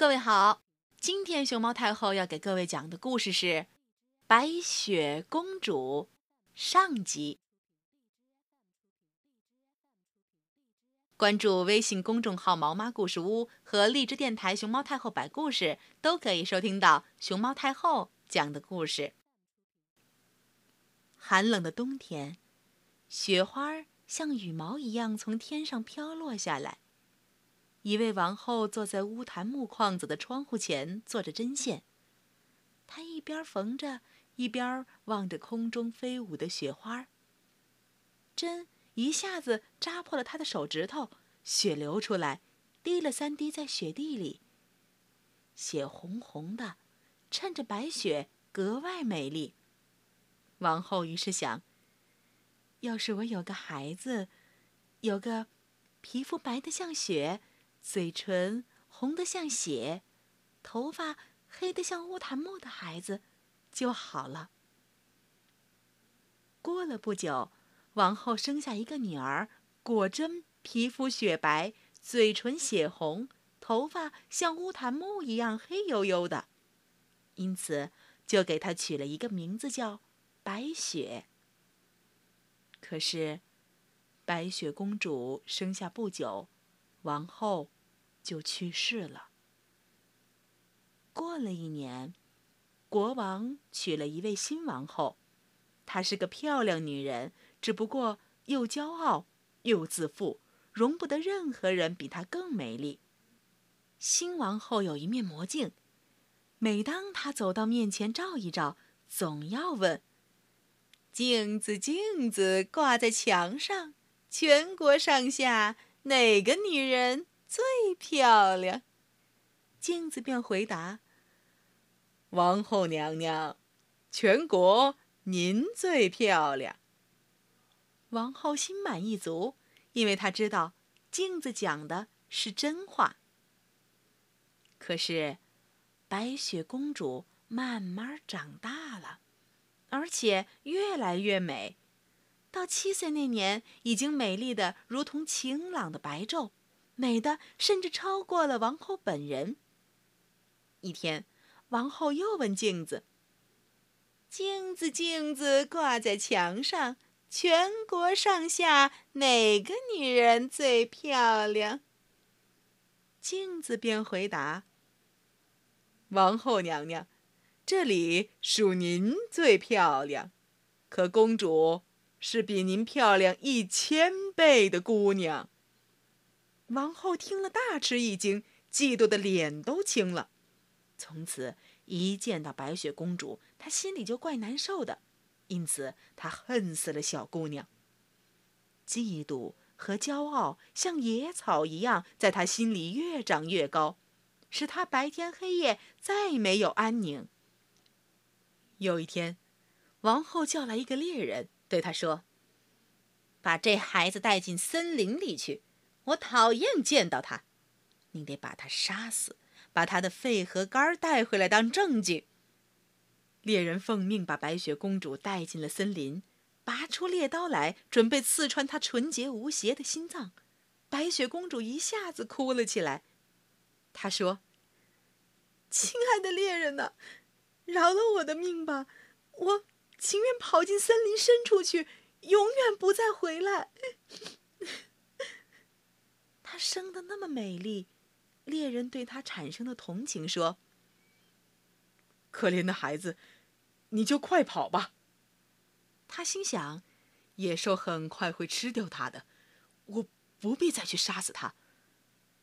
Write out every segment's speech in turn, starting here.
各位好，今天熊猫太后要给各位讲的故事是《白雪公主》上集。关注微信公众号“毛妈故事屋”和荔枝电台“熊猫太后摆故事”，都可以收听到熊猫太后讲的故事。寒冷的冬天，雪花像羽毛一样从天上飘落下来。一位王后坐在乌檀木框子的窗户前做着针线，她一边缝着，一边望着空中飞舞的雪花。针一下子扎破了她的手指头，血流出来，滴了三滴在雪地里。血红红的，衬着白雪格外美丽。王后于是想：要是我有个孩子，有个皮肤白的像雪。嘴唇红得像血，头发黑得像乌檀木的孩子就好了。过了不久，王后生下一个女儿，果真皮肤雪白，嘴唇血红，头发像乌檀木一样黑黝黝的，因此就给她取了一个名字叫白雪。可是，白雪公主生下不久。王后就去世了。过了一年，国王娶了一位新王后，她是个漂亮女人，只不过又骄傲又自负，容不得任何人比她更美丽。新王后有一面魔镜，每当她走到面前照一照，总要问：“镜子，镜子，挂在墙上，全国上下。”哪个女人最漂亮？镜子便回答：“王后娘娘，全国您最漂亮。”王后心满意足，因为她知道镜子讲的是真话。可是，白雪公主慢慢长大了，而且越来越美。到七岁那年，已经美丽的如同晴朗的白昼，美的甚至超过了王后本人。一天，王后又问镜子：“镜子，镜子，挂在墙上，全国上下哪个女人最漂亮？”镜子便回答：“王后娘娘，这里属您最漂亮，可公主。”是比您漂亮一千倍的姑娘。王后听了大吃一惊，嫉妒的脸都青了。从此一见到白雪公主，她心里就怪难受的，因此她恨死了小姑娘。嫉妒和骄傲像野草一样，在她心里越长越高，使她白天黑夜再没有安宁。有一天，王后叫来一个猎人。对他说：“把这孩子带进森林里去，我讨厌见到他。你得把他杀死，把他的肺和肝带回来当证据。”猎人奉命把白雪公主带进了森林，拔出猎刀来，准备刺穿她纯洁无邪的心脏。白雪公主一下子哭了起来。她说：“亲爱的猎人呐，饶了我的命吧，我……”情愿跑进森林深处去，永远不再回来。她生的那么美丽，猎人对她产生了同情，说：“可怜的孩子，你就快跑吧。”他心想：“野兽很快会吃掉他的，我不必再去杀死他。”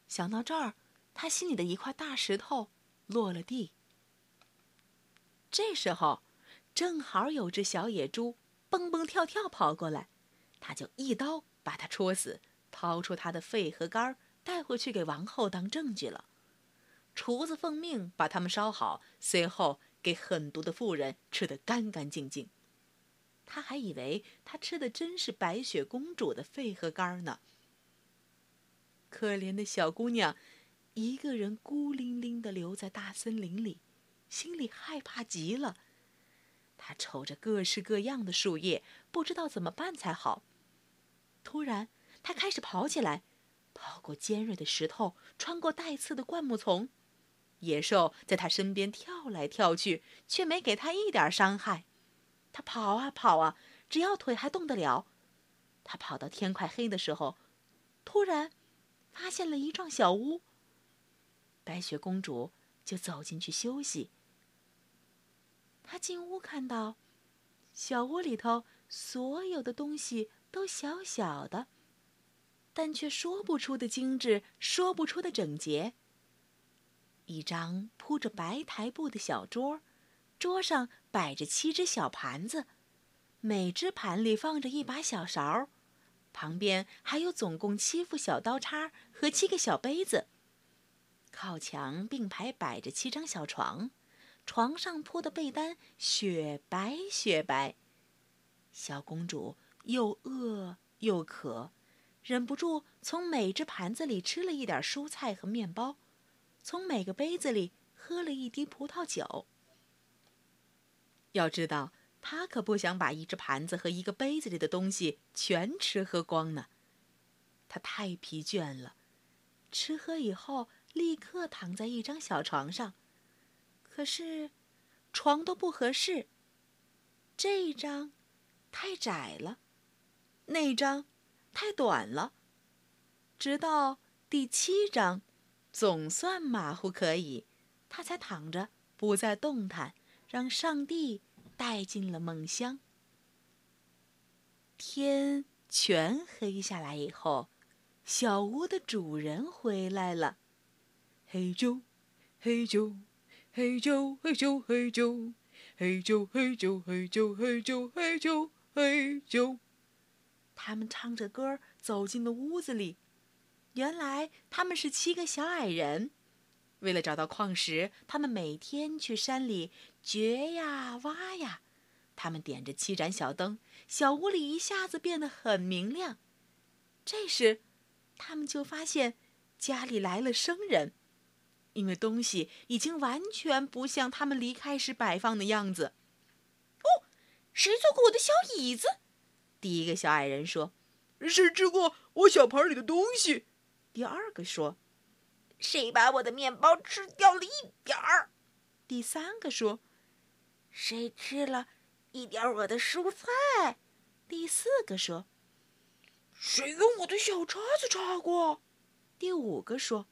想到这儿，他心里的一块大石头落了地。这时候。正好有只小野猪蹦蹦跳跳跑过来，他就一刀把它戳死，掏出它的肺和肝儿带回去给王后当证据了。厨子奉命把它们烧好，随后给狠毒的妇人吃得干干净净。他还以为他吃的真是白雪公主的肺和肝儿呢。可怜的小姑娘，一个人孤零零地留在大森林里，心里害怕极了。他瞅着各式各样的树叶，不知道怎么办才好。突然，他开始跑起来，跑过尖锐的石头，穿过带刺的灌木丛。野兽在他身边跳来跳去，却没给他一点伤害。他跑啊跑啊，只要腿还动得了。他跑到天快黑的时候，突然发现了一幢小屋。白雪公主就走进去休息。他进屋看到，小屋里头所有的东西都小小的，但却说不出的精致，说不出的整洁。一张铺着白台布的小桌，桌上摆着七只小盘子，每只盘里放着一把小勺，旁边还有总共七副小刀叉和七个小杯子。靠墙并排摆着七张小床，床上铺的被单雪白雪白。小公主又饿又渴，忍不住从每只盘子里吃了一点蔬菜和面包。从每个杯子里喝了一滴葡萄酒。要知道，他可不想把一只盘子和一个杯子里的东西全吃喝光呢。他太疲倦了，吃喝以后立刻躺在一张小床上。可是，床都不合适。这张太窄了，那张太短了。直到第七张。总算马虎可以，他才躺着不再动弹，让上帝带进了梦乡。天全黑下来以后，小屋的主人回来了。嘿啾，嘿啾，嘿啾嘿啾嘿啾嘿啾嘿啾嘿啾嘿啾嘿啾嘿啾。他们唱着歌走进了屋子里，原来他们是七个小矮人。为了找到矿石，他们每天去山里掘呀挖呀。他们点着七盏小灯，小屋里一下子变得很明亮。这时，他们就发现家里来了生人。因为东西已经完全不像他们离开时摆放的样子。哦，谁坐过我的小椅子？第一个小矮人说：“谁吃过我小盘里的东西？”第二个说：“谁把我的面包吃掉了一点儿？”第三个说：“谁吃了一点我的蔬菜？”第四个说：“谁用我的小叉子叉过？”第五个说：“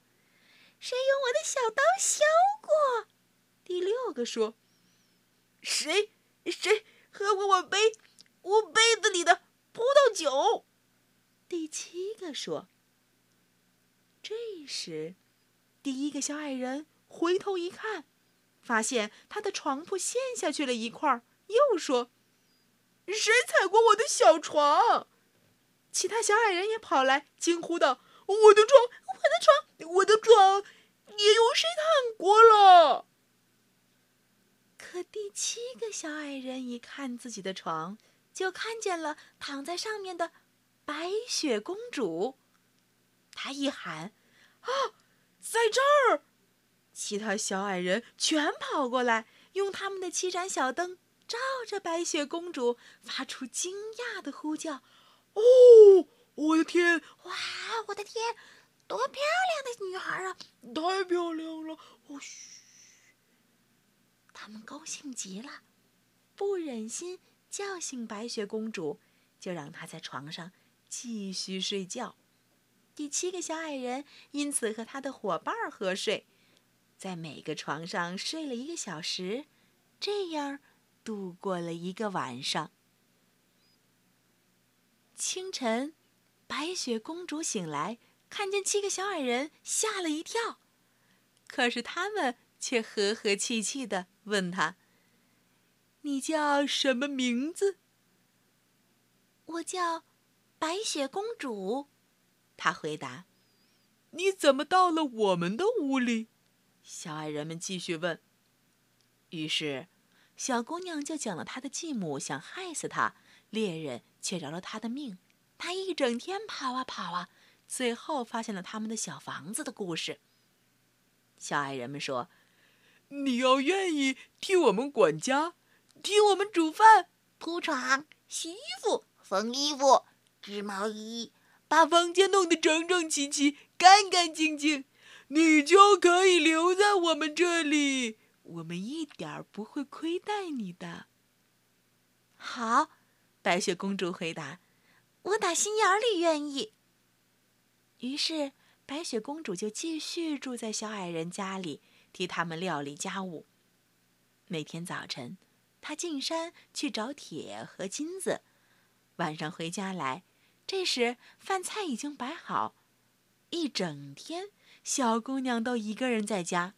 谁用我的小刀削过？”第六个说：“谁谁喝过我杯我杯子里的葡萄酒？”第七个说。这时，第一个小矮人回头一看，发现他的床铺陷下去了一块，又说：“谁踩过我的小床？”其他小矮人也跑来，惊呼道：“我的床，我的床，我的床，也有谁躺过了？”可第七个小矮人一看自己的床，就看见了躺在上面的白雪公主。他一喊：“啊，在这儿！”其他小矮人全跑过来，用他们的七盏小灯照着白雪公主，发出惊讶的呼叫：“哦，我的天！哇，我的天！多漂亮的女孩啊！太漂亮了！哦，嘘！”他们高兴极了，不忍心叫醒白雪公主，就让她在床上继续睡觉。第七个小矮人因此和他的伙伴合睡，在每个床上睡了一个小时，这样度过了一个晚上。清晨，白雪公主醒来，看见七个小矮人，吓了一跳。可是他们却和和气气的问她：“你叫什么名字？”“我叫白雪公主。”他回答：“你怎么到了我们的屋里？”小矮人们继续问。于是，小姑娘就讲了她的继母想害死她，猎人却饶了她的命。他一整天跑啊跑啊，最后发现了他们的小房子的故事。小矮人们说：“你要愿意替我们管家，替我们煮饭、铺床、洗衣服、缝衣服、织毛衣。”把房间弄得整整齐齐、干干净净，你就可以留在我我们这里，我们一点儿不会亏待你的。”好，白雪公主回答：“我打心眼里愿意。”于是，白雪公主就继续住在小矮人家里，替他们料理家务。每天早晨，她进山去找铁和金子，晚上回家来，这时饭菜已经摆好。一整天，小姑娘都一个人在家。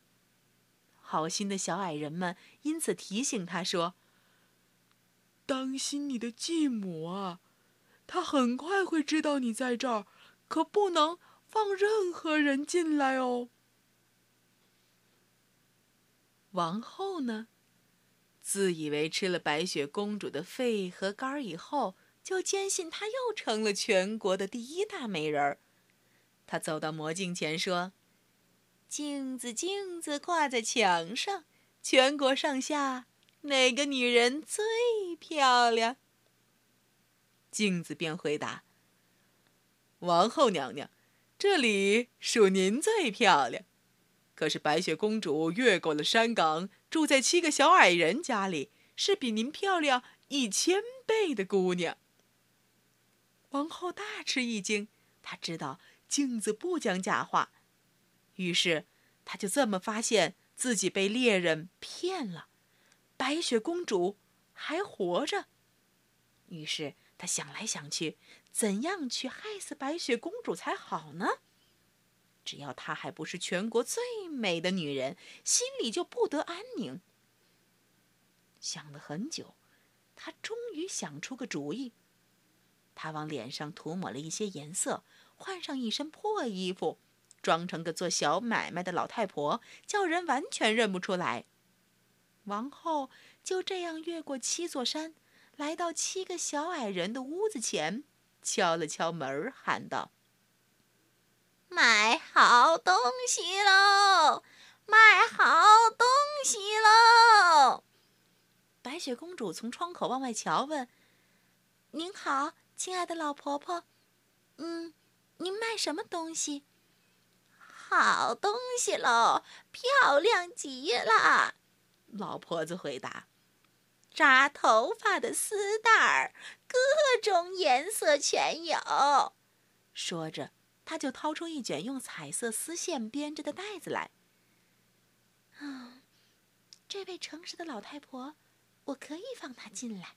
好心的小矮人们因此提醒她说：“当心你的继母啊，她很快会知道你在这儿。”可不能放任何人进来哦。王后呢，自以为吃了白雪公主的肺和肝以后，就坚信她又成了全国的第一大美人儿。她走到魔镜前说：“镜子，镜子，挂在墙上，全国上下哪个女人最漂亮？”镜子便回答。王后娘娘，这里属您最漂亮。可是白雪公主越过了山岗，住在七个小矮人家里，是比您漂亮一千倍的姑娘。王后大吃一惊，她知道镜子不讲假话，于是她就这么发现自己被猎人骗了，白雪公主还活着。于是。他想来想去，怎样去害死白雪公主才好呢？只要她还不是全国最美的女人，心里就不得安宁。想了很久，他终于想出个主意。他往脸上涂抹了一些颜色，换上一身破衣服，装成个做小买卖的老太婆，叫人完全认不出来。王后就这样越过七座山。来到七个小矮人的屋子前，敲了敲门，喊道：“买好东西喽！买好东西喽！”白雪公主从窗口往外瞧，问：“您好，亲爱的老婆婆，嗯，您卖什么东西？”“好东西喽，漂亮极了！”老婆子回答。扎头发的丝带儿，各种颜色全有。说着，他就掏出一卷用彩色丝线编织的袋子来。啊，这位诚实的老太婆，我可以放她进来。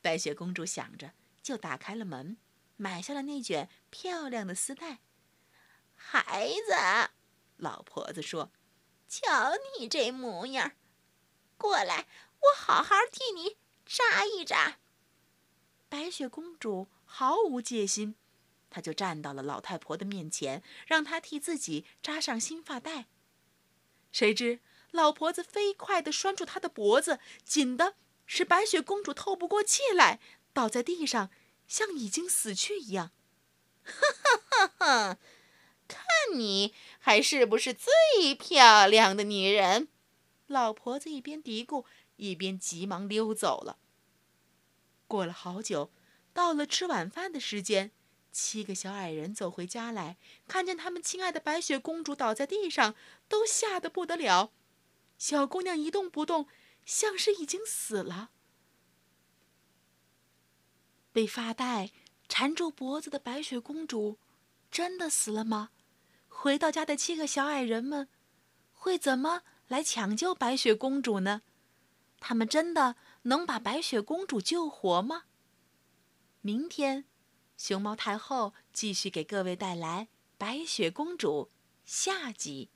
白雪公主想着，就打开了门，买下了那卷漂亮的丝带。孩子，老婆子说：“瞧你这模样，过来。”我好好替你扎一扎。白雪公主毫无戒心，她就站到了老太婆的面前，让她替自己扎上新发带。谁知老婆子飞快地拴住她的脖子，紧的使白雪公主透不过气来，倒在地上，像已经死去一样。哈哈哈！看你还是不是最漂亮的女人？老婆子一边嘀咕。一边急忙溜走了。过了好久，到了吃晚饭的时间，七个小矮人走回家来，看见他们亲爱的白雪公主倒在地上，都吓得不得了。小姑娘一动不动，像是已经死了。被发带缠住脖子的白雪公主，真的死了吗？回到家的七个小矮人们，会怎么来抢救白雪公主呢？他们真的能把白雪公主救活吗？明天，熊猫太后继续给各位带来《白雪公主》下集。